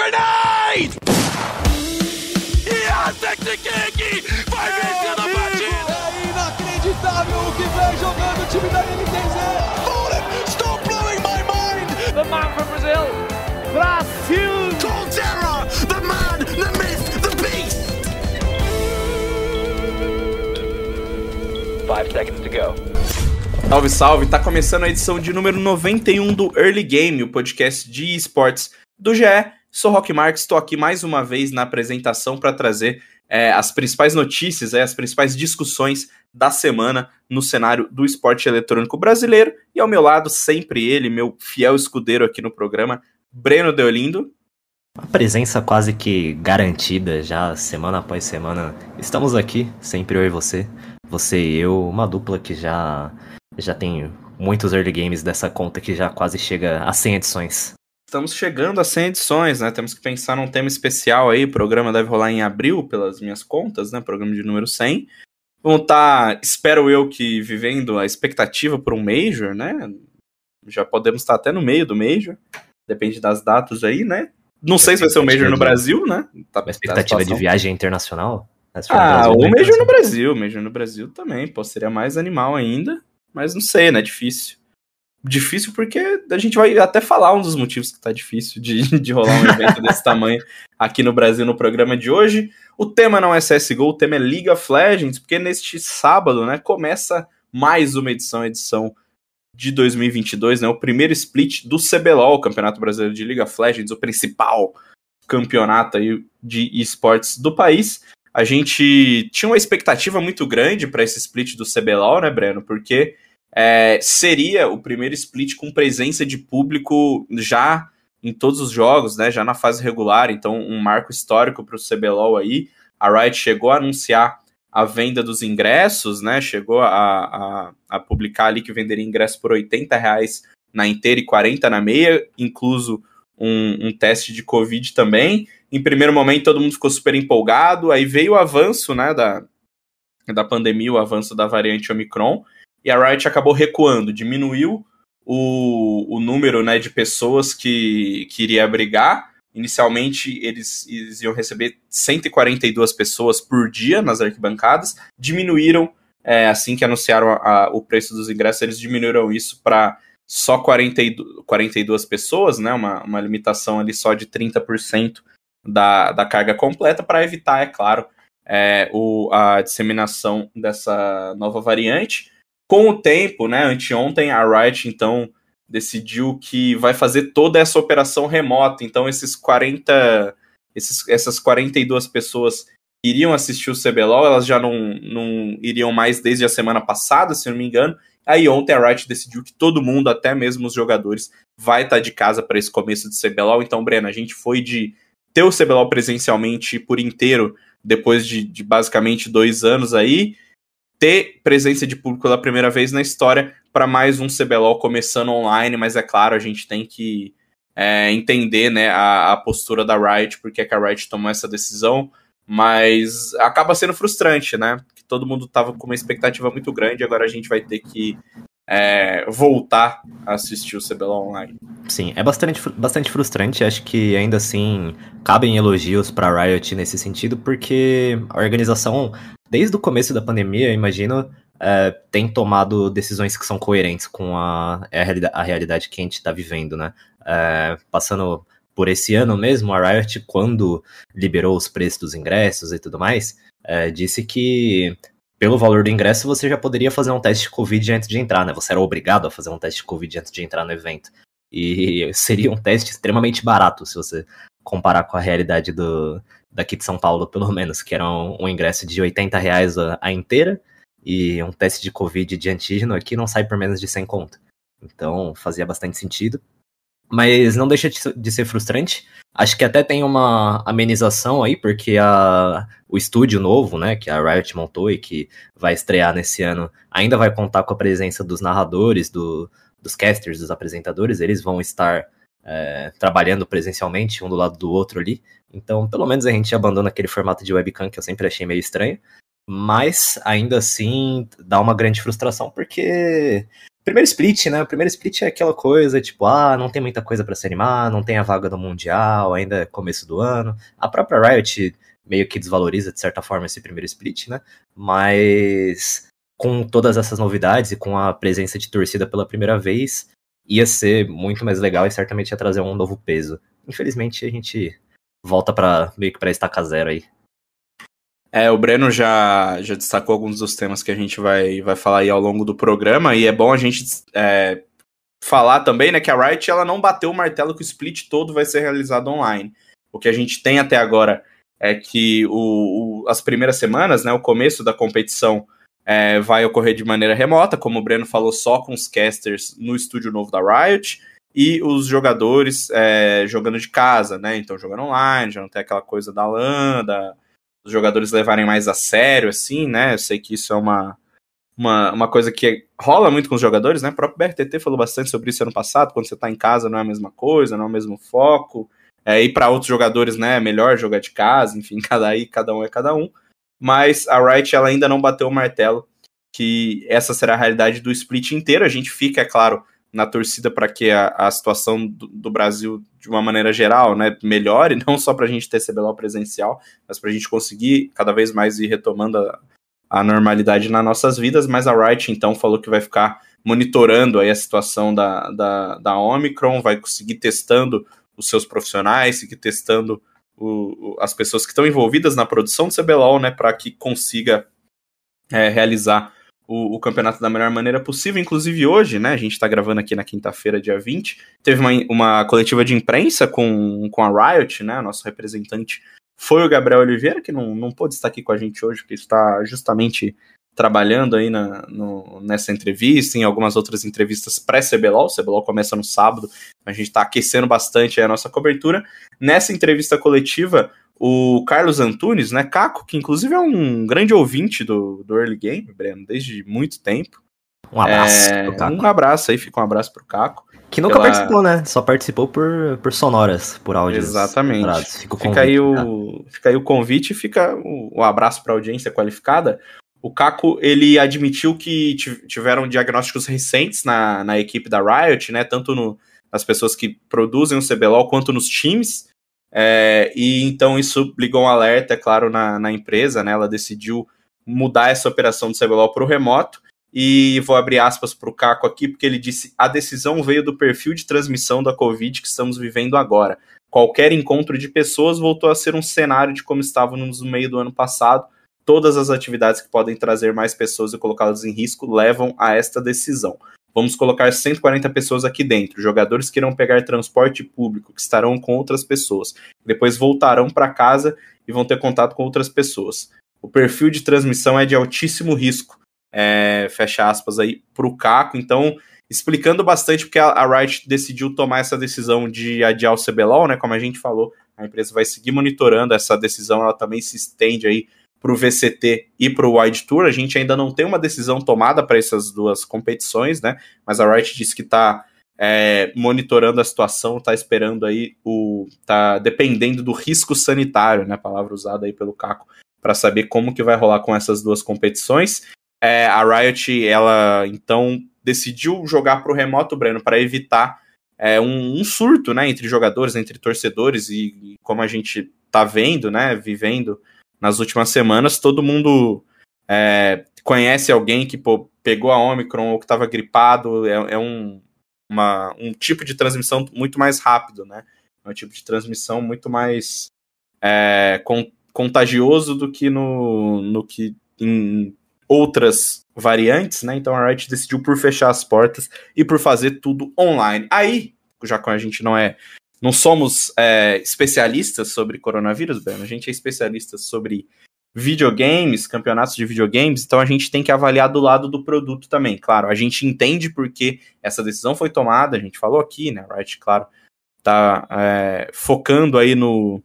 Grenade! Yes, Vai vencer a partida! É inacreditável o que vem jogando o time da NTZ! Fallen, stop blowing my mind! The man from Brazil, Brasil! Colterra, the man, the myth, the beast! Five seconds to go. Salve, salve! Tá começando a edição de número 91 do Early Game, o podcast de esportes do GE. Sou Rock Marques, estou aqui mais uma vez na apresentação para trazer é, as principais notícias, é, as principais discussões da semana no cenário do esporte eletrônico brasileiro. E ao meu lado, sempre ele, meu fiel escudeiro aqui no programa, Breno Deolindo. A presença quase que garantida já semana após semana. Estamos aqui, sempre eu e você. Você e eu, uma dupla que já já tem muitos early games dessa conta que já quase chega a 100 edições. Estamos chegando a 100 edições, né? Temos que pensar num tema especial aí. O programa deve rolar em abril, pelas minhas contas, né? Programa de número 100. Vão estar, tá, espero eu, que vivendo a expectativa por um Major, né? Já podemos estar até no meio do Major. Depende das datas aí, né? Não sei se vai ser o Major no Brasil, né? Tá, Uma expectativa de viagem internacional? Ah, o Major no Brasil. Major no Brasil também. Pô, seria mais animal ainda. Mas não sei, né? Difícil. Difícil porque a gente vai até falar um dos motivos que tá difícil de, de rolar um evento desse tamanho aqui no Brasil no programa de hoje. O tema não é CSGO, o tema é League of Legends, porque neste sábado, né, começa mais uma edição, edição de 2022, né, o primeiro split do CBLOL, o Campeonato Brasileiro de League of Legends, o principal campeonato aí de esportes do país. A gente tinha uma expectativa muito grande para esse split do CBLOL, né, Breno? Porque é, seria o primeiro split com presença de público já em todos os jogos, né? Já na fase regular, então um marco histórico para o CBLOL aí. A Riot chegou a anunciar a venda dos ingressos, né? Chegou a, a, a publicar ali que venderia ingresso por 80 reais na inteira e 40 na meia, incluso um, um, teste de Covid também. Em primeiro momento, todo mundo ficou super empolgado, aí veio o avanço né, da, da pandemia, o avanço da variante Omicron, e a Riot acabou recuando, diminuiu o, o número né, de pessoas que, que iria abrigar. Inicialmente, eles, eles iam receber 142 pessoas por dia nas arquibancadas, diminuíram, é, assim que anunciaram a, a, o preço dos ingressos, eles diminuíram isso para só 42, 42 pessoas, né, uma, uma limitação ali só de 30% da, da carga completa, para evitar, é claro, é, o, a disseminação dessa nova variante. Com o tempo, né, anteontem a Riot, então, decidiu que vai fazer toda essa operação remota. Então, esses 40, esses, essas 42 pessoas que iriam assistir o CBLOL, elas já não, não iriam mais desde a semana passada, se não me engano. Aí ontem a Riot decidiu que todo mundo, até mesmo os jogadores, vai estar tá de casa para esse começo de CBLOL. Então, Breno, a gente foi de ter o CBLOL presencialmente por inteiro, depois de, de basicamente dois anos aí, ter presença de público pela primeira vez na história para mais um CBLOL começando online, mas é claro, a gente tem que é, entender né, a, a, postura da Riot, porque é que a Riot tomou essa decisão, mas acaba sendo frustrante, né? Que todo mundo tava com uma expectativa muito grande, agora a gente vai ter que é, voltar a assistir o CBLOL online. Sim, é bastante, bastante frustrante. Acho que ainda assim cabem elogios para Riot nesse sentido, porque a organização desde o começo da pandemia, imagino, é, tem tomado decisões que são coerentes com a, é a realidade que a gente está vivendo, né? É, passando por esse ano mesmo, a Riot, quando liberou os preços dos ingressos e tudo mais, é, disse que pelo valor do ingresso você já poderia fazer um teste de Covid antes de entrar, né? Você era obrigado a fazer um teste de Covid antes de entrar no evento. E seria um teste extremamente barato se você comparar com a realidade do, daqui de São Paulo, pelo menos, que era um, um ingresso de 80 reais a, a, inteira e um teste de Covid de antígeno aqui não sai por menos de 100 conto. Então fazia bastante sentido. Mas não deixa de ser frustrante. Acho que até tem uma amenização aí, porque a, o estúdio novo, né, que a Riot montou e que vai estrear nesse ano, ainda vai contar com a presença dos narradores, do, dos casters, dos apresentadores. Eles vão estar é, trabalhando presencialmente, um do lado do outro ali. Então, pelo menos a gente abandona aquele formato de webcam que eu sempre achei meio estranho. Mas, ainda assim, dá uma grande frustração, porque primeiro split, né? O primeiro split é aquela coisa, tipo, ah, não tem muita coisa para se animar, não tem a vaga do Mundial, ainda é começo do ano. A própria Riot meio que desvaloriza, de certa forma, esse primeiro split, né? Mas com todas essas novidades e com a presença de torcida pela primeira vez, ia ser muito mais legal e certamente ia trazer um novo peso. Infelizmente, a gente volta para meio que para estaca zero aí. É, o Breno já, já destacou alguns dos temas que a gente vai, vai falar aí ao longo do programa, e é bom a gente é, falar também, né, que a Riot ela não bateu o martelo que o split todo vai ser realizado online. O que a gente tem até agora é que o, o as primeiras semanas, né, o começo da competição é, vai ocorrer de maneira remota, como o Breno falou, só com os casters no estúdio novo da Riot, e os jogadores é, jogando de casa, né, então jogando online, já não tem aquela coisa da LAN, da os jogadores levarem mais a sério, assim, né? Eu sei que isso é uma, uma, uma coisa que rola muito com os jogadores, né? O próprio BRTT falou bastante sobre isso ano passado, quando você tá em casa não é a mesma coisa, não é o mesmo foco. É, e para outros jogadores, né, é melhor jogar de casa, enfim, cada aí, cada um é cada um. Mas a Wright ela ainda não bateu o martelo que essa será a realidade do split inteiro. A gente fica, é claro, na torcida para que a, a situação do, do, Brasil, de uma maneira geral, né, melhore, não só para a gente ter CBLOL presencial, mas para a gente conseguir cada vez mais ir retomando a, a, normalidade nas nossas vidas. Mas a Wright, então, falou que vai ficar monitorando aí a situação da, da, da Omicron, vai conseguir testando os seus profissionais, seguir testando o, as pessoas que estão envolvidas na produção do CBLOL, né, para que consiga é, realizar o, o, campeonato da melhor maneira possível. Inclusive hoje, né? A gente tá gravando aqui na quinta-feira, dia 20. Teve uma, uma coletiva de imprensa com, com a Riot, né? Nosso representante foi o Gabriel Oliveira, que não, não pôde estar aqui com a gente hoje, porque está justamente trabalhando aí na, no, nessa entrevista, em algumas outras entrevistas pré-CBLOL. O CBLOL começa no sábado, a gente está aquecendo bastante a nossa cobertura. Nessa entrevista coletiva, o Carlos Antunes, né, Caco, que inclusive é um grande ouvinte do, do Early Game, Breno, desde muito tempo. Um abraço. É, um abraço aí, fica um abraço pro Caco. Que nunca pela... participou, né? Só participou por, por sonoras, por áudios. Exatamente. Fica, fica aí o, fica aí o convite e fica o, o abraço para audiência qualificada. O Caco, ele admitiu que tiveram diagnósticos recentes na, na equipe da Riot, né? Tanto no, nas pessoas que produzem o CBLOL quanto nos times. É, e então isso ligou um alerta, é claro, na, na empresa, né? Ela decidiu mudar essa operação do CBLOL para o remoto. E vou abrir aspas para o Caco aqui, porque ele disse: a decisão veio do perfil de transmissão da Covid que estamos vivendo agora. Qualquer encontro de pessoas voltou a ser um cenário de como estávamos no meio do ano passado. Todas as atividades que podem trazer mais pessoas e colocá-las em risco levam a esta decisão. Vamos colocar 140 pessoas aqui dentro, jogadores que irão pegar transporte público, que estarão com outras pessoas. Depois voltarão para casa e vão ter contato com outras pessoas. O perfil de transmissão é de altíssimo risco. É, fecha aspas aí para o Caco. Então, explicando bastante porque a, a Riot decidiu tomar essa decisão de adiar o CBLOL, né? Como a gente falou, a empresa vai seguir monitorando essa decisão, ela também se estende aí para o VCT e para o Wide Tour. A gente ainda não tem uma decisão tomada para essas duas competições, né? Mas a Riot disse que está é, monitorando a situação, está esperando aí o. tá dependendo do risco sanitário, né? Palavra usada aí pelo Caco, para saber como que vai rolar com essas duas competições. É, a Riot, ela então decidiu jogar para o remoto, Breno, para evitar é, um, um, surto, né, entre jogadores, entre torcedores e, e como a gente tá vendo, né, vivendo nas últimas semanas, todo mundo é, conhece alguém que pô, pegou a Omicron ou que estava gripado. É, é um, uma, um tipo de transmissão muito mais rápido, né? É um tipo de transmissão muito mais é, con contagioso do que no, no que em outras variantes, né? Então a Riot decidiu por fechar as portas e por fazer tudo online. Aí, já que a gente não é não somos é, especialistas sobre coronavírus, Ben. A gente é especialista sobre videogames, campeonatos de videogames, então a gente tem que avaliar do lado do produto também. Claro, a gente entende porque essa decisão foi tomada, a gente falou aqui, né? Right, claro, tá é, focando aí no,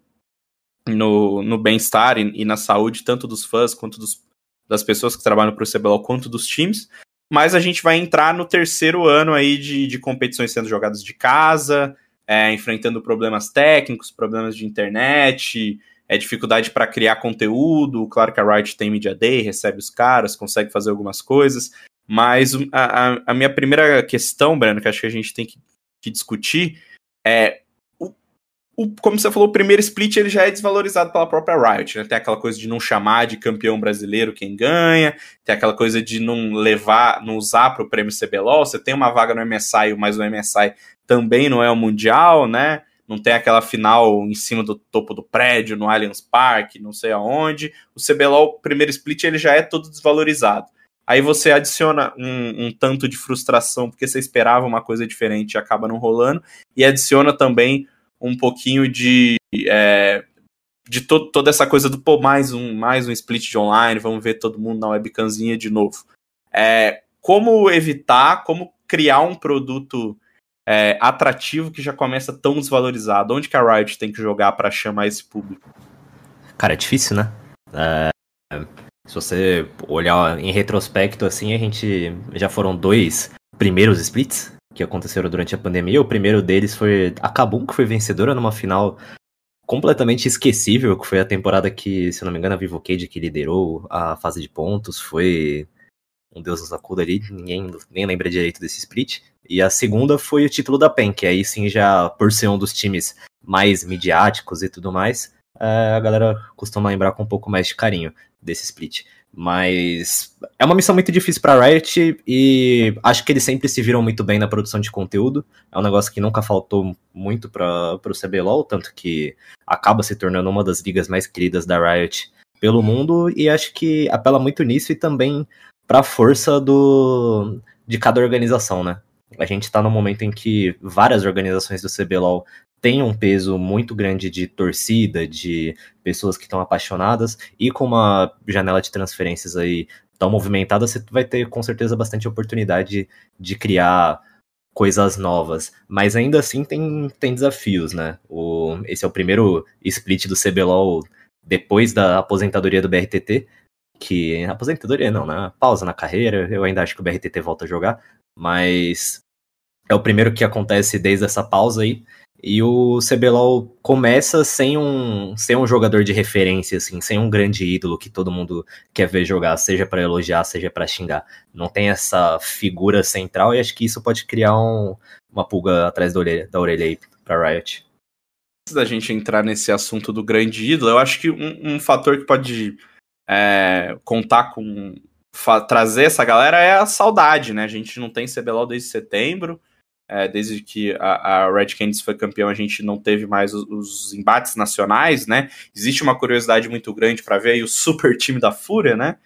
no, no bem-estar e, e, na saúde, tanto dos fãs quanto dos, das pessoas que trabalham para o CBLOL, quanto dos times. Mas a gente vai entrar no terceiro ano aí de, de competições sendo jogadas de casa, é, enfrentando problemas técnicos, problemas de internet, é, dificuldade para criar conteúdo. Claro que a Riot tem Media Day, recebe os caras, consegue fazer algumas coisas, Mas a, a, a minha primeira questão, Breno, que acho que a gente tem que, que discutir é o, como você falou, o primeiro split ele já é desvalorizado pela própria Riot, né? Tem aquela coisa de não chamar de campeão brasileiro quem ganha, tem aquela coisa de não levar, não usar para o prêmio CBLOL. Você tem uma vaga no MSI, mas o MSI também não é o Mundial, né? Não tem aquela final em cima do topo do prédio, no Allianz Park, não sei aonde. O CBLOL, primeiro split, ele já é todo desvalorizado. Aí você adiciona um, um, tanto de frustração porque você esperava uma coisa diferente e acaba não rolando, e adiciona também um pouquinho de. É, de to toda essa coisa do, pô, mais um, mais um split de online, vamos ver todo mundo na webcamzinha de novo. É, como evitar, como criar um produto é, atrativo que já começa tão desvalorizado? Onde que a Riot tem que jogar para chamar esse público? Cara, é difícil, né? É, se você olhar em retrospecto, assim, a gente já foram dois primeiros splits que aconteceram durante a pandemia. O primeiro deles foi a Kabum, que foi vencedora numa final completamente esquecível, que foi a temporada que, se não me engano, a Vivo Cage que liderou a fase de pontos, foi um Deus nos acuda ali, ninguém nem lembra direito desse split. E a segunda foi o título da PEN, que aí sim já, por ser um dos times mais midiáticos e tudo mais, é, a galera costuma lembrar com um pouco mais de carinho desse split. Mas é uma missão muito difícil para Riot e acho que eles sempre se viram muito bem na produção de conteúdo. É um negócio que nunca faltou muito para o CBLOL, tanto que acaba se tornando uma das ligas mais queridas da Riot pelo mundo e acho que apela muito nisso e também para a força do de cada organização, né? A gente está num momento em que várias organizações do CBLOL tem um peso muito grande de torcida, de pessoas que estão apaixonadas, e com uma janela de transferências aí tão movimentada, você vai ter com certeza bastante oportunidade de criar coisas novas. Mas ainda assim tem, tem desafios, né? O, esse é o primeiro split do CBLOL depois da aposentadoria do BRTT, que aposentadoria não, né? Pausa na carreira, eu ainda acho que o BRTT volta a jogar, mas é o primeiro que acontece desde essa pausa aí. E o CBLOL começa sem um, sem um jogador de referência, assim, sem um grande ídolo que todo mundo quer ver jogar, seja para elogiar, seja para xingar. Não tem essa figura central e acho que isso pode criar um, uma pulga atrás da orelha, da orelha aí pra Riot. Antes da gente entrar nesse assunto do grande ídolo, eu acho que um, um fator que pode é, contar com. trazer essa galera é a saudade, né? A gente não tem CBLOL desde setembro. É, desde que a, a, Red Canids foi campeão, a gente não teve mais os, os, embates nacionais, né? Existe uma curiosidade muito grande para ver o super time da Fúria, né?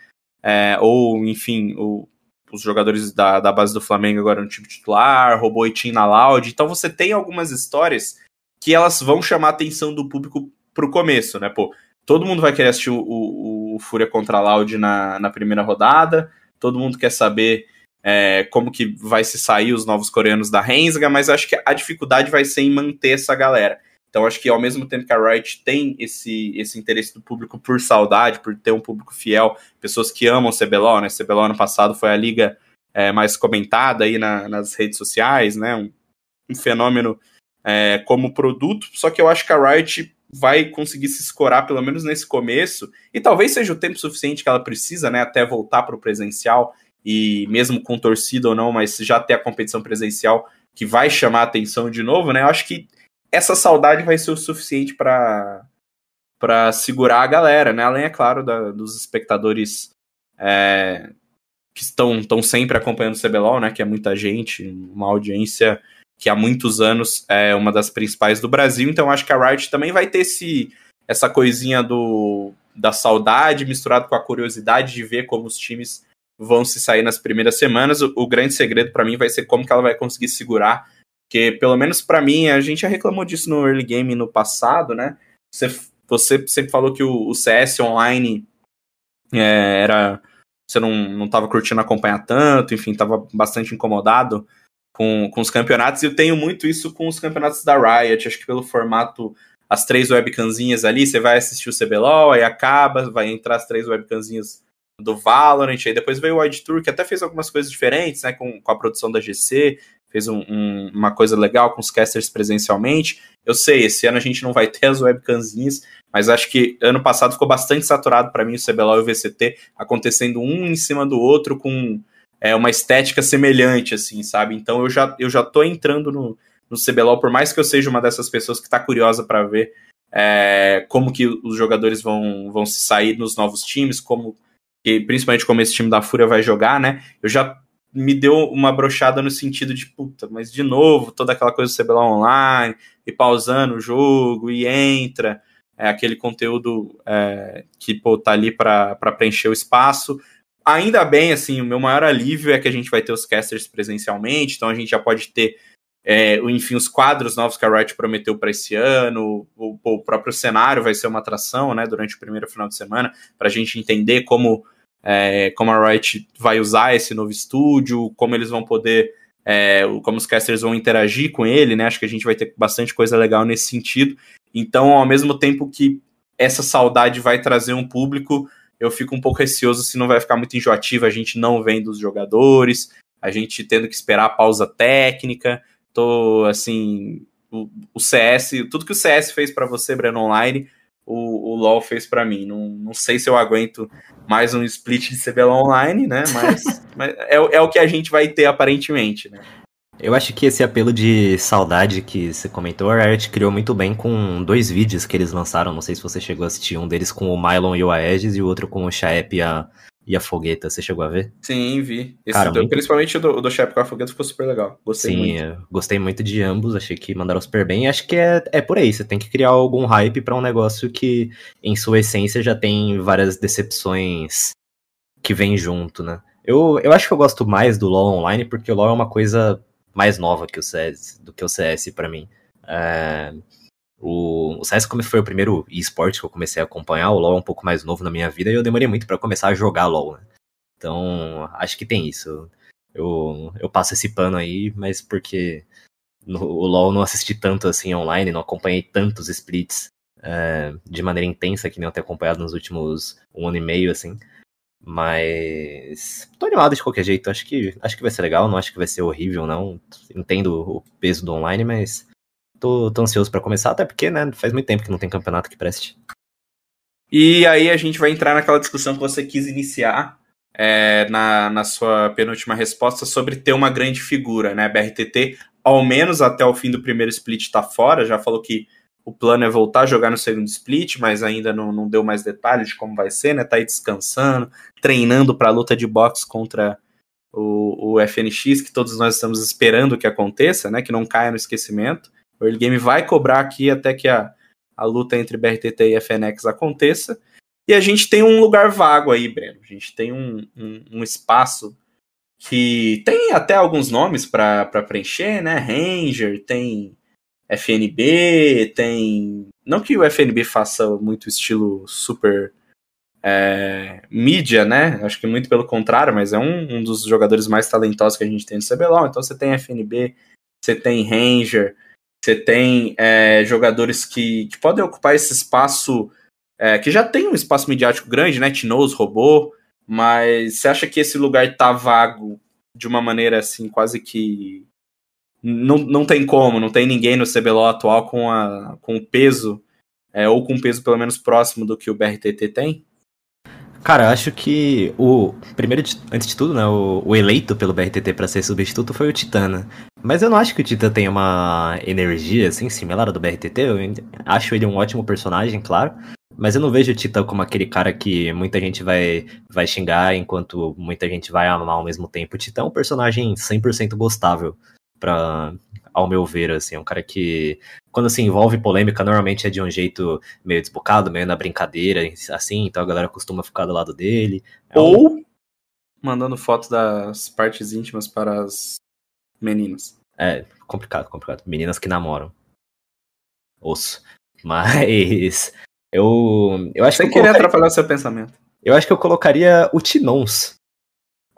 É, ou, enfim, o, os jogadores da, da base do Flamengo agora no time titular, Robô e na Loud. Então você tem algumas histórias que elas vão chamar a atenção do público pro começo, né? Pô, todo mundo vai querer assistir o, o, o Fúria contra a Loud na, na primeira rodada, todo mundo quer saber é, como que vai se sair os novos coreanos da Rensga, mas acho que a dificuldade vai ser em manter essa galera. Então acho que ao mesmo tempo que a Riot tem esse, esse interesse do público por saudade, por ter um público fiel, pessoas que amam o CBLOL, né? CBLOL ano passado foi a liga é, mais comentada aí na, nas redes sociais, né? Um, um fenômeno é, como produto, só que eu acho que a Riot vai conseguir se escorar pelo menos nesse começo, e talvez seja o tempo suficiente que ela precisa, né, até voltar para o presencial e mesmo com torcida ou não, mas já ter a competição presencial que vai chamar a atenção de novo, né? Eu acho que essa saudade vai ser o suficiente para para segurar a galera, né? Além, é claro, da, dos espectadores é, que estão, estão sempre acompanhando o CBLOL, né? Que é muita gente, uma audiência que há muitos anos é uma das principais do Brasil. Então, acho que a Riot também vai ter esse, essa coisinha do, da saudade misturado com a curiosidade de ver como os times vão se sair nas primeiras semanas. O, o grande segredo para mim vai ser como que ela vai conseguir segurar, porque pelo menos para mim, a gente já reclamou disso no early game no passado, né? Você, você sempre falou que o, o CS online é, era você não, não tava curtindo acompanhar tanto, enfim, tava bastante incomodado com, com os campeonatos, e eu tenho muito isso com os campeonatos da Riot, acho que pelo formato, as três webcanzinhas ali, você vai assistir o CBLOL, aí acaba, vai entrar as três webcanzinhas do Valorant, aí depois veio o Wide Tour, que até fez algumas coisas diferentes, né, com, com a produção da GC, fez um, um, uma coisa legal com os casters presencialmente. Eu sei, esse ano a gente não vai ter as webcamzinhas, mas acho que ano passado ficou bastante saturado para mim o CBLOL e o VCT, acontecendo um em cima do outro, com é, uma estética semelhante, assim, sabe? Então eu já, eu já tô entrando no, no CBLOL, por mais que eu seja uma dessas pessoas que tá curiosa para ver é, como que os jogadores vão, vão se sair nos novos times, como e principalmente como esse time da Fúria vai jogar, né? Eu já me deu uma brochada no sentido de, puta, mas de novo, toda aquela coisa do CBLOL online, e pausando o jogo, e entra, é aquele conteúdo é, que, pô, tá ali para preencher o espaço. Ainda bem, assim, o meu maior alívio é que a gente vai ter os casters presencialmente, então a gente já pode ter, é, enfim, os quadros novos que a Riot prometeu para esse ano, o, o, próprio cenário vai ser uma atração, né, durante o primeiro final de semana, para a gente entender como, é, como a Riot vai usar esse novo estúdio, como eles vão poder, é, como os casters vão interagir com ele, né, acho que a gente vai ter bastante coisa legal nesse sentido. Então, ao mesmo tempo que essa saudade vai trazer um público, eu fico um pouco receoso se não vai ficar muito enjoativo a gente não vendo os jogadores, a gente tendo que esperar a pausa técnica. Tô assim, o, o CS, tudo que o CS fez para você, Breno Online, o, o LoL fez para mim. Não, não sei se eu aguento mais um split de CBLOL Online, né? Mas, mas é, é o que a gente vai ter aparentemente, né? Eu acho que esse apelo de saudade que você comentou, a Riot criou muito bem com dois vídeos que eles lançaram. Não sei se você chegou a assistir, um deles com o Mylon e o Aegis e o outro com o Shaep e a, e a Fogueta. Você chegou a ver? Sim, vi. Cara, do, muito... Principalmente o do, o do Shaep com a Fogueta ficou super legal. Gostei Sim, muito. gostei muito de ambos. Achei que mandaram super bem. Acho que é, é por aí. Você tem que criar algum hype para um negócio que, em sua essência, já tem várias decepções que vem junto, né? Eu, eu acho que eu gosto mais do LoL Online porque o LoL é uma coisa mais nova que o CS, do que o CS para mim. É, o, o CS como foi o primeiro esporte que eu comecei a acompanhar, o LoL é um pouco mais novo na minha vida e eu demorei muito para começar a jogar LoL, né? Então, acho que tem isso. Eu, eu passo esse pano aí, mas porque no, o LoL não assisti tanto assim online, não acompanhei tantos splits é, de maneira intensa que nem eu tenho acompanhado nos últimos um ano e meio, assim. Mas tô animado de qualquer jeito. Acho que acho que vai ser legal. Não acho que vai ser horrível, não. Entendo o peso do online, mas tô, tô ansioso para começar, até porque, né, faz muito tempo que não tem campeonato que preste. E aí a gente vai entrar naquela discussão que você quis iniciar é, na, na sua penúltima resposta sobre ter uma grande figura, né? BRTT, ao menos até o fim do primeiro split, tá fora. Já falou que o plano é voltar a jogar no segundo split, mas ainda não, não deu mais detalhes de como vai ser, né? Tá aí descansando, treinando para a luta de boxe contra o, o, FNX, que todos nós estamos esperando que aconteça, né? Que não caia no esquecimento. O early game vai cobrar aqui até que a, a luta entre BRTT e FNX aconteça. E a gente tem um lugar vago aí, Breno. A gente tem um, um, um espaço que tem até alguns nomes para preencher, né? Ranger, tem FNB, tem. Não que o FNB faça muito estilo super é, mídia, né? Acho que muito pelo contrário, mas é um, um, dos jogadores mais talentosos que a gente tem no CBLOL. Então você tem FNB, você tem Ranger, você tem é, jogadores que, que, podem ocupar esse espaço, é, que já tem um espaço midiático grande, né? Tinoz, Robô, mas você acha que esse lugar tá vago de uma maneira assim, quase que não, não tem como, não tem ninguém no CBLOL atual com, a, com o peso, é, ou com um peso pelo menos próximo do que o BRTT tem? Cara, acho que o. Primeiro, antes de tudo, né? O, o eleito pelo BRTT para ser substituto foi o Titana. Mas eu não acho que o Titã tenha uma energia assim similar à do BRTT. Eu acho ele um ótimo personagem, claro. Mas eu não vejo o Titã como aquele cara que muita gente vai, vai xingar enquanto muita gente vai amar ao mesmo tempo. O Titã é um personagem 100% gostável para ao meu ver, assim, é um cara que quando se envolve polêmica, normalmente é de um jeito meio desbocado, meio na brincadeira, assim, então a galera costuma ficar do lado dele. É Ou um... mandando foto das partes íntimas para as meninas. É, complicado, complicado. Meninas que namoram. Osso. Mas eu eu acho Sem que eu querer colocaria... atrapalhar o seu pensamento. Eu acho que eu colocaria o Tinons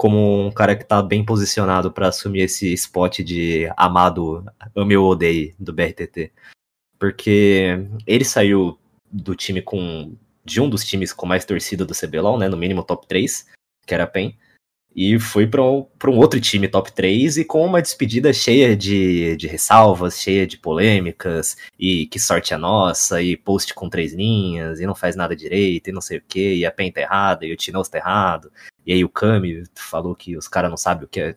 como um cara que tá bem posicionado para assumir esse spot de amado, ame ou odeie do BRTT. Porque ele saiu do time com. de um dos times com mais torcida do CBLOL, né? No mínimo top 3, que era a PEN. E foi para um, um outro time top 3 e com uma despedida cheia de, de ressalvas, cheia de polêmicas, e que sorte a nossa, e post com três linhas, e não faz nada direito, e não sei o que, e a PEN tá errada, e o Tinoz tá errado, E aí o Kami falou que os caras não sabem o que é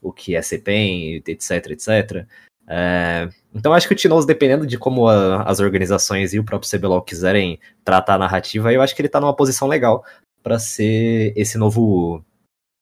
o que é CPEM, etc, etc. É, então acho que o Tinoz, dependendo de como a, as organizações e o próprio CBLOL quiserem tratar a narrativa, eu acho que ele tá numa posição legal para ser esse novo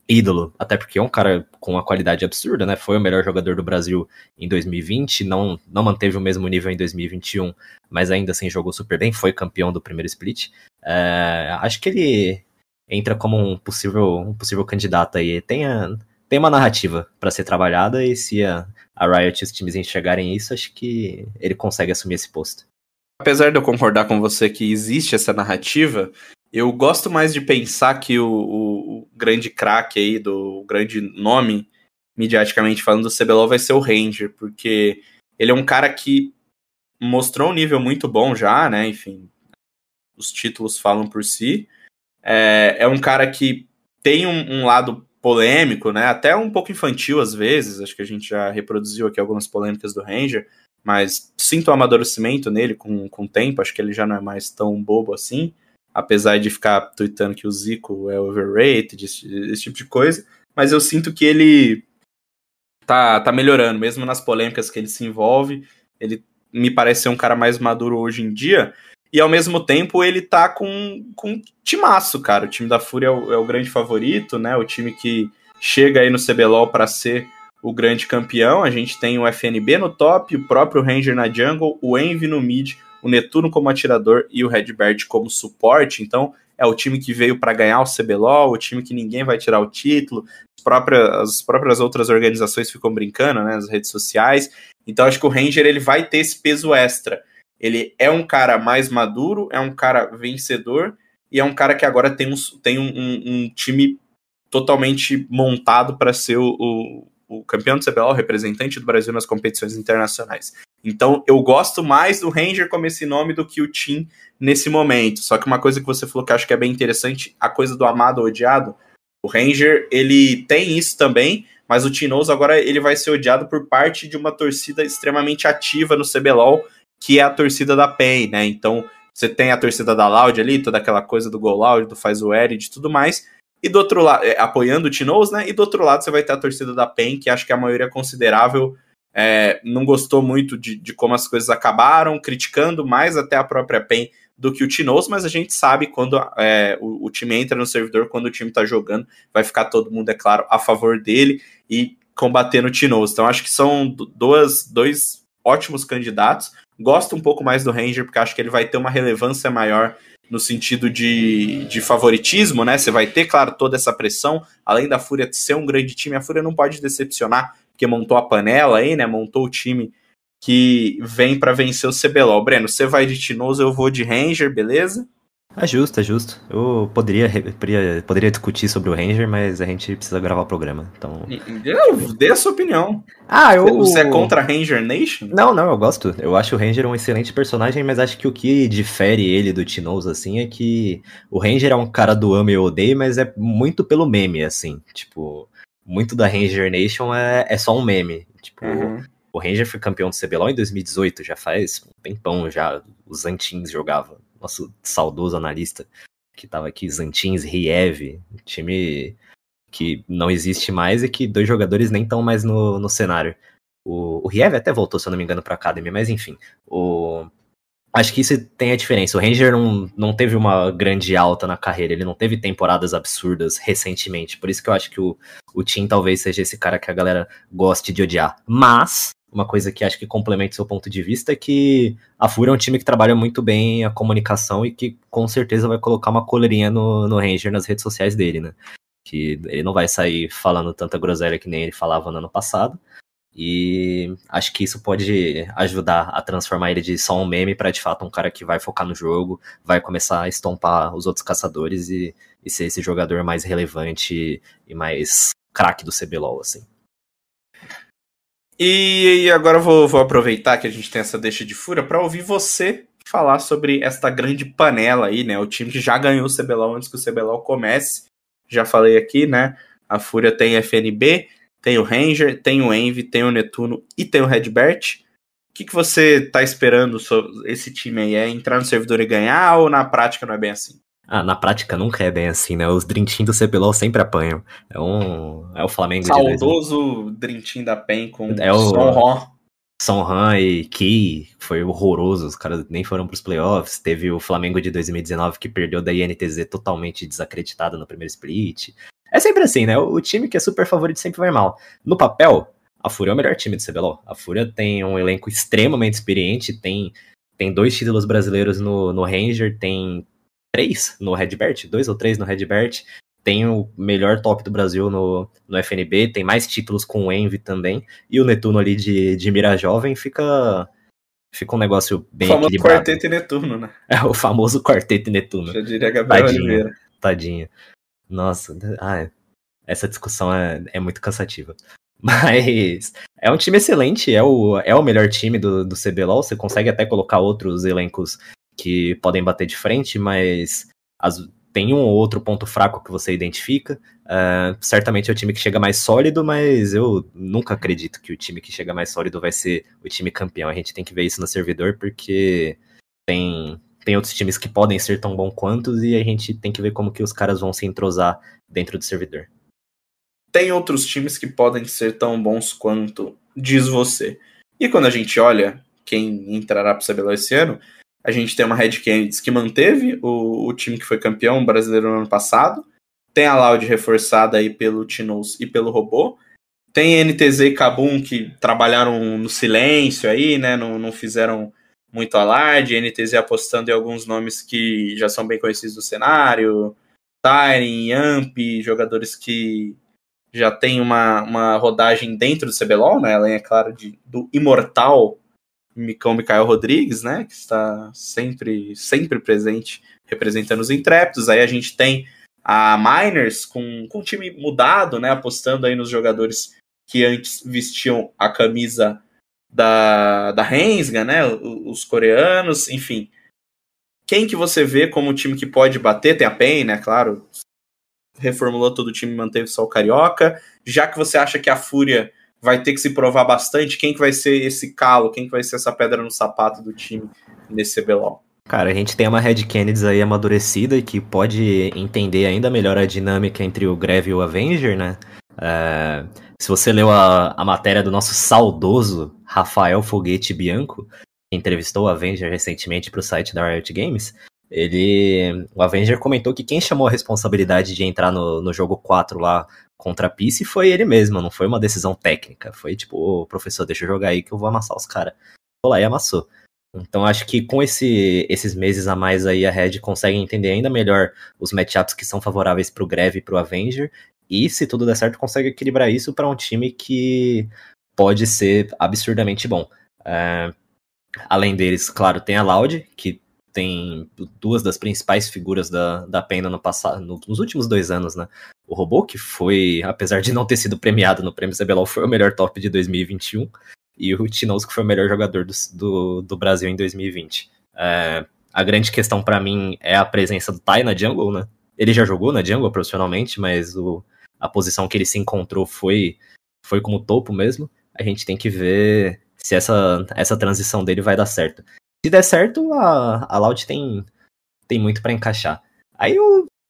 ídolo, até porque é um cara com uma qualidade absurda, né? Foi o melhor jogador do Brasil em 2020, não, não manteve o mesmo nível em 2021, mas ainda assim jogou super bem, foi campeão do primeiro split. É, acho que ele entra como um possível, um possível candidato aí. Tem, a, tem uma narrativa para ser trabalhada e se a, a Riot e os times enxergarem isso, acho que ele consegue assumir esse posto. Apesar de eu concordar com você que existe essa narrativa, eu gosto mais de pensar que o, o, o grande craque aí, do o grande nome, mediaticamente falando, do CBLOL vai ser o Ranger, porque ele é um cara que mostrou um nível muito bom já, né? Enfim, os títulos falam por si. É, é um cara que tem um, um, lado polêmico, né? Até um pouco infantil às vezes. Acho que a gente já reproduziu aqui algumas polêmicas do Ranger, mas sinto um amadurecimento nele com, com o tempo. Acho que ele já não é mais tão bobo assim apesar de ficar tweetando que o Zico é overrated, esse, esse, tipo de coisa, mas eu sinto que ele tá, tá melhorando, mesmo nas polêmicas que ele se envolve, ele me parece ser um cara mais maduro hoje em dia, e ao mesmo tempo ele tá com, com um timaço, cara, o time da Fúria é o, é o grande favorito, né, o time que chega aí no CBLOL para ser o grande campeão, a gente tem o FNB no top, o próprio Ranger na jungle, o Envy no mid, o Netuno como atirador e o Redbird como suporte. Então, é o time que veio para ganhar o CBLOL, o time que ninguém vai tirar o título. As próprias, as próprias outras organizações ficam brincando, né, nas redes sociais. Então, acho que o Ranger ele vai ter esse peso extra. Ele é um cara mais maduro, é um cara vencedor e é um cara que agora tem um, tem um, um, um time totalmente montado para ser o, o, o campeão do CBLOL, representante do Brasil nas competições internacionais. Então eu gosto mais do Ranger como esse nome do que o Team nesse momento. Só que uma coisa que você falou que eu acho que é bem interessante, a coisa do amado ou odiado. O Ranger, ele tem isso também, mas o Tinoz agora ele vai ser odiado por parte de uma torcida extremamente ativa no CBLOL, que é a torcida da PEN, né? Então você tem a torcida da Loud ali, toda aquela coisa do Go Loud, do Faz o Edit e tudo mais. E do outro lado, é, apoiando o Tinoz, né? E do outro lado você vai ter a torcida da PEN, que acho que é a maioria considerável é, não gostou muito de, de, como as coisas acabaram, criticando mais até a própria PEN do que o Tinoz, mas a gente sabe quando é, o, o, time entra no servidor, quando o time tá jogando, vai ficar todo mundo, é claro, a favor dele e combatendo o Tinoz. Então acho que são duas, dois ótimos candidatos. Gosto um pouco mais do Ranger, porque acho que ele vai ter uma relevância maior no sentido de, de favoritismo, né? Você vai ter, claro, toda essa pressão, além da Fúria ser um grande time, a Fúria não pode decepcionar porque montou a panela aí, né? Montou o time que vem para vencer o CBLOL. Breno, você vai de Tinoso, eu vou de Ranger, beleza? É justo, é justo. Eu poderia, poderia, poderia discutir sobre o Ranger, mas a gente precisa gravar o programa. Então. Dê a sua opinião. Ah, eu. Você é contra Ranger Nation? Não, não, eu gosto. Eu acho o Ranger um excelente personagem, mas acho que o que difere ele do Tinoz, assim, é que o Ranger é um cara do amo e odeio, mas é muito pelo meme, assim. Tipo, muito da Ranger Nation é, é só um meme. Tipo, uhum. o Ranger foi campeão do CBLOL em 2018, já faz um tempão já. Os Antins jogava. Nosso saudoso analista que tava aqui, Zantins, Riev, time que não existe mais e que dois jogadores nem estão mais no, no cenário. O, o Riev até voltou, se eu não me engano, pra Academy, mas enfim. O, Acho que isso tem a diferença. O Ranger não, não teve uma grande alta na carreira, ele não teve temporadas absurdas recentemente. Por isso que eu acho que o, o Tim talvez seja esse cara que a galera goste de odiar. Mas, uma coisa que acho que complementa o seu ponto de vista é que a FURIA é um time que trabalha muito bem a comunicação e que com certeza vai colocar uma coleirinha no, no Ranger nas redes sociais dele, né? Que ele não vai sair falando tanta groselha que nem ele falava no ano passado. E acho que isso pode ajudar a transformar ele de só um meme para de fato um cara que vai focar no jogo, vai começar a estompar os outros caçadores e, e ser esse jogador mais relevante e mais craque do CBLOL, assim. E, agora eu vou, vou, aproveitar que a gente tem essa deixa de fura para ouvir você falar sobre esta grande panela aí, né? O time que já ganhou o CBLOL antes que o CBLOL comece. Já falei aqui, né? A Fúria tem FNB, tem o Ranger, tem o Envy, tem o Netuno e tem o Redbert. O que, que você tá esperando sobre esse time aí? É entrar no servidor e ganhar ou na prática não é bem assim? Ah, na prática nunca é bem assim, né? Os Team do CBLOL sempre apanham. É um. É o Flamengo de Saudoso Dream Team da PEN com É o- Son Ron. São Han e Ki, foi horroroso, os caras nem foram pros playoffs. Teve o Flamengo de 2019 que perdeu da INTZ totalmente desacreditado no primeiro split. É sempre assim, né? O time que é super favorito sempre vai mal. No papel, a Fúria é o melhor time do CBLOL. A Fúria tem um elenco extremamente experiente, tem, tem dois títulos brasileiros no, no Ranger, tem três no Redbert, dois ou três no Redbert. Tem o melhor top do Brasil no, no FNB, tem mais títulos com o Envy também. E o Netuno ali de, de mira jovem fica, fica um negócio O bem famoso equilibrado. quarteto e Netuno, né? É o famoso quarteto Netuno. Já diria Gabriel Tadinho. Oliveira. Tadinho. Nossa, ah, essa discussão é, é muito cansativa. Mas é um time excelente, é o, é o melhor time do, do CBLOL. Você consegue até colocar outros elencos que podem bater de frente, mas as- tem um ou outro ponto fraco que você identifica. Ah, certamente é o time que chega mais sólido, mas eu nunca acredito que o time que chega mais sólido vai ser o time campeão. A gente tem que ver isso no servidor, porque tem, tem outros times que podem ser tão bons quantos e a gente tem que ver como que os caras vão se entrosar dentro do servidor. Tem outros times que podem ser tão bons quanto diz você. E quando a gente olha quem entrará para o CBLOL esse ano, a gente tem uma Red Canids que manteve o, o time que foi campeão brasileiro no ano passado. Tem a Loud reforçada aí pelo Tinoz e pelo Robô. Tem NTZ e Kabum que trabalharam no silêncio aí, né? Não, não fizeram muito alarde. NTZ apostando em alguns nomes que já são bem conhecidos do cenário. Tyren, Yamp, jogadores que já tem uma, uma rodagem dentro do CBLOL, né? Além, é claro, de, do imortal Micão Mikael Rodrigues, né? Que está sempre, sempre presente representando os intrépidos. Aí a gente tem a Miners com, com o time mudado, né? Apostando aí nos jogadores que antes vestiam a camisa da, da Rensga, né? Os coreanos, enfim. Quem que você vê como o time que pode bater? Tem a PEN, né? Claro. Reformulou todo o time, manteve só o Carioca. Já que você acha que a Fúria vai ter que se provar bastante, quem que vai ser esse calo? Quem que vai ser essa pedra no sapato do time nesse CBLOL? Cara, a gente tem uma Red Kennedy aí amadurecida que pode entender ainda melhor a dinâmica entre o Greve e o Avenger, né? É, se você leu a, a matéria do nosso saudoso Rafael Foguete Bianco, que entrevistou o Avenger recentemente para o site da Riot Games, ele, o Avenger comentou que quem chamou a responsabilidade de entrar no, no jogo 4 lá contra a Peace foi ele mesmo, não foi uma decisão técnica. Foi tipo, ô professor, deixa eu jogar aí que eu vou amassar os caras. Foi lá e amassou. Então acho que com esse- esses meses a mais aí a Red consegue entender ainda melhor os matchups que são favoráveis pro Greve e pro Avenger. E se tudo der certo, consegue equilibrar isso para um time que pode ser absurdamente bom. É, além deles, claro, tem a Loud, que tem duas das principais figuras da, da Pena no passado, no- nos últimos dois anos, né? O Robô, que foi, apesar de não ter sido premiado no Prêmio CBLOL, foi o melhor top de 2021 e o Tinoz, que foi o melhor jogador do, do, do Brasil em 2020. É, a grande questão pra mim é a presença do Tai na jungle, né? Ele já jogou na jungle profissionalmente, mas o, a posição que ele se encontrou foi, foi como topo mesmo. A gente tem que ver se essa, essa transição dele vai dar certo. Se der certo, a, a Loud tem, tem muito pra encaixar. Aí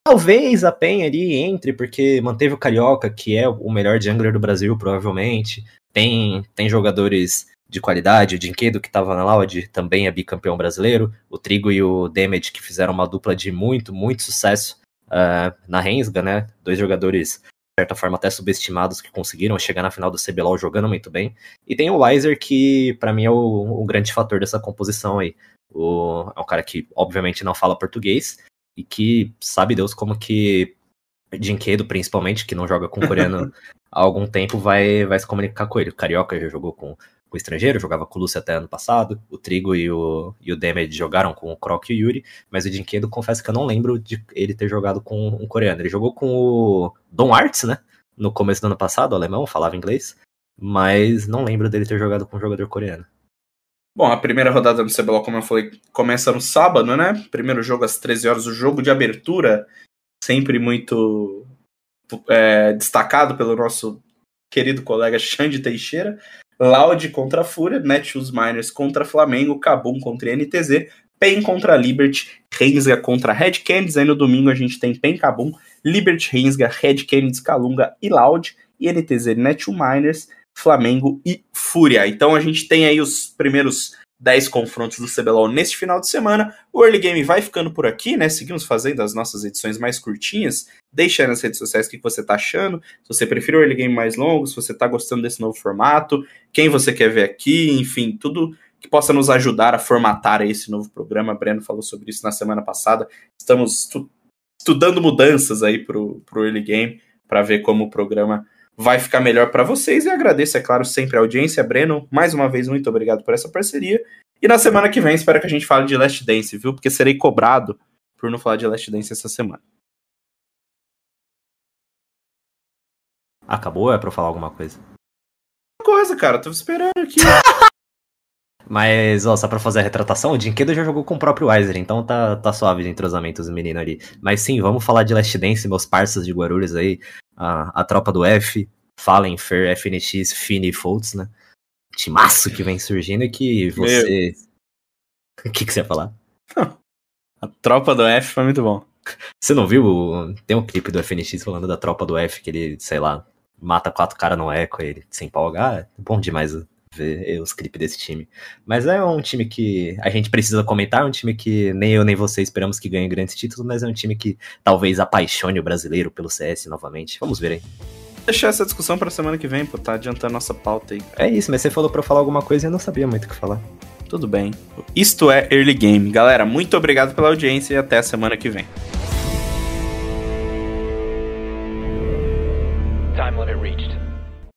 talvez a PEN ali entre, porque manteve o Carioca, que é o melhor jungler do Brasil, provavelmente. Tem, tem jogadores de qualidade, o Dinquedo que estava na Loud também é bicampeão brasileiro, o Trigo e o Damage que fizeram uma dupla de muito, muito sucesso ah, na Rensga, né? Dois jogadores, certa forma, até subestimados que conseguiram chegar na final do CBLOL jogando muito bem. E tem o Weiser que, para mim, é o, o grande fator dessa composição aí. O, é um cara que, obviamente, não fala português e que sabe Deus como que Dinquedo, principalmente, que não joga com coreano há algum tempo, vai, vai se comunicar com ele. O Carioca já jogou com o estrangeiro, jogava com o Lúcio até ano passado. O Trigo e o, e o Damage jogaram com o Croc e o Yuri. Mas o Dinquedo, confesso que eu não lembro de ele ter jogado com um coreano. Ele jogou com o Don Arts, né? No começo do ano passado, o alemão, falava inglês. Mas não lembro dele ter jogado com um jogador coreano. Bom, a primeira rodada do CBLOL, como eu falei, começa no sábado, né? Primeiro jogo às 13 horas, o jogo de abertura, sempre muito é, destacado pelo nosso querido colega Xande Teixeira. Loud contra Fúria, Netshoes Miners contra Flamengo, Kabum contra NTZ, PEN contra Liberty, Rensga contra Red Canids. Aí no domingo a gente tem PEN Kabum, Liberty Rensga, Red Canids, Calunga e Loud. E NTZ Net Miners, Flamengo e Fúria. Então a gente tem aí os primeiros 10 confrontos do CBLOL neste final de semana. O Early Game vai ficando por aqui, né? Seguimos fazendo as nossas edições mais curtinhas. Deixa aí nas redes sociais o que você tá achando. Se você prefere o Early Game mais longo, se você tá gostando desse novo formato, quem você quer ver aqui, enfim, tudo que possa nos ajudar a formatar esse novo programa. Breno falou sobre isso na semana passada. Estamos estu estudando mudanças aí pro, pro Early Game para ver como o programa vai ficar melhor para vocês. E agradeço, é claro, sempre a audiência. Breno, mais uma vez, muito obrigado por essa parceria. E na semana que vem, espero que a gente fale de Last Dance, viu? Porque serei cobrado por não falar de Last Dance essa semana. Acabou ou é pra eu falar alguma coisa? Coisa, cara, tô esperando aqui. Mas, ó, só pra fazer a retratação, o Dinquedo já jogou com o próprio Weiser, então tá, tá suave de entrosamento os meninos ali. Mas sim, vamos falar de Last Dance, meus parceiros de Guarulhos aí, a, a tropa do F, Fallen, Fer, FNX, Fini e Foltz, né? Timaço que vem surgindo e que você... O que, que você ia falar? A tropa do F foi muito bom. Você não viu? Tem um clipe do FNX falando da tropa do F, que ele, sei lá, mata quatro caras no eco, ele se empolga. Ah, é bom demais ver os clipes desse time. Mas é um time que a gente precisa comentar, é um time que nem eu nem você esperamos que ganhe grandes títulos, mas é um time que talvez apaixone o brasileiro pelo CS novamente. Vamos ver aí. Deixar essa discussão pra semana que vem, pô, tá adiantando nossa pauta aí. É isso, mas você falou pra eu falar alguma coisa e eu não sabia muito o que falar. Tudo bem. Isto é Early Game. Galera, muito obrigado pela audiência e até a semana que vem.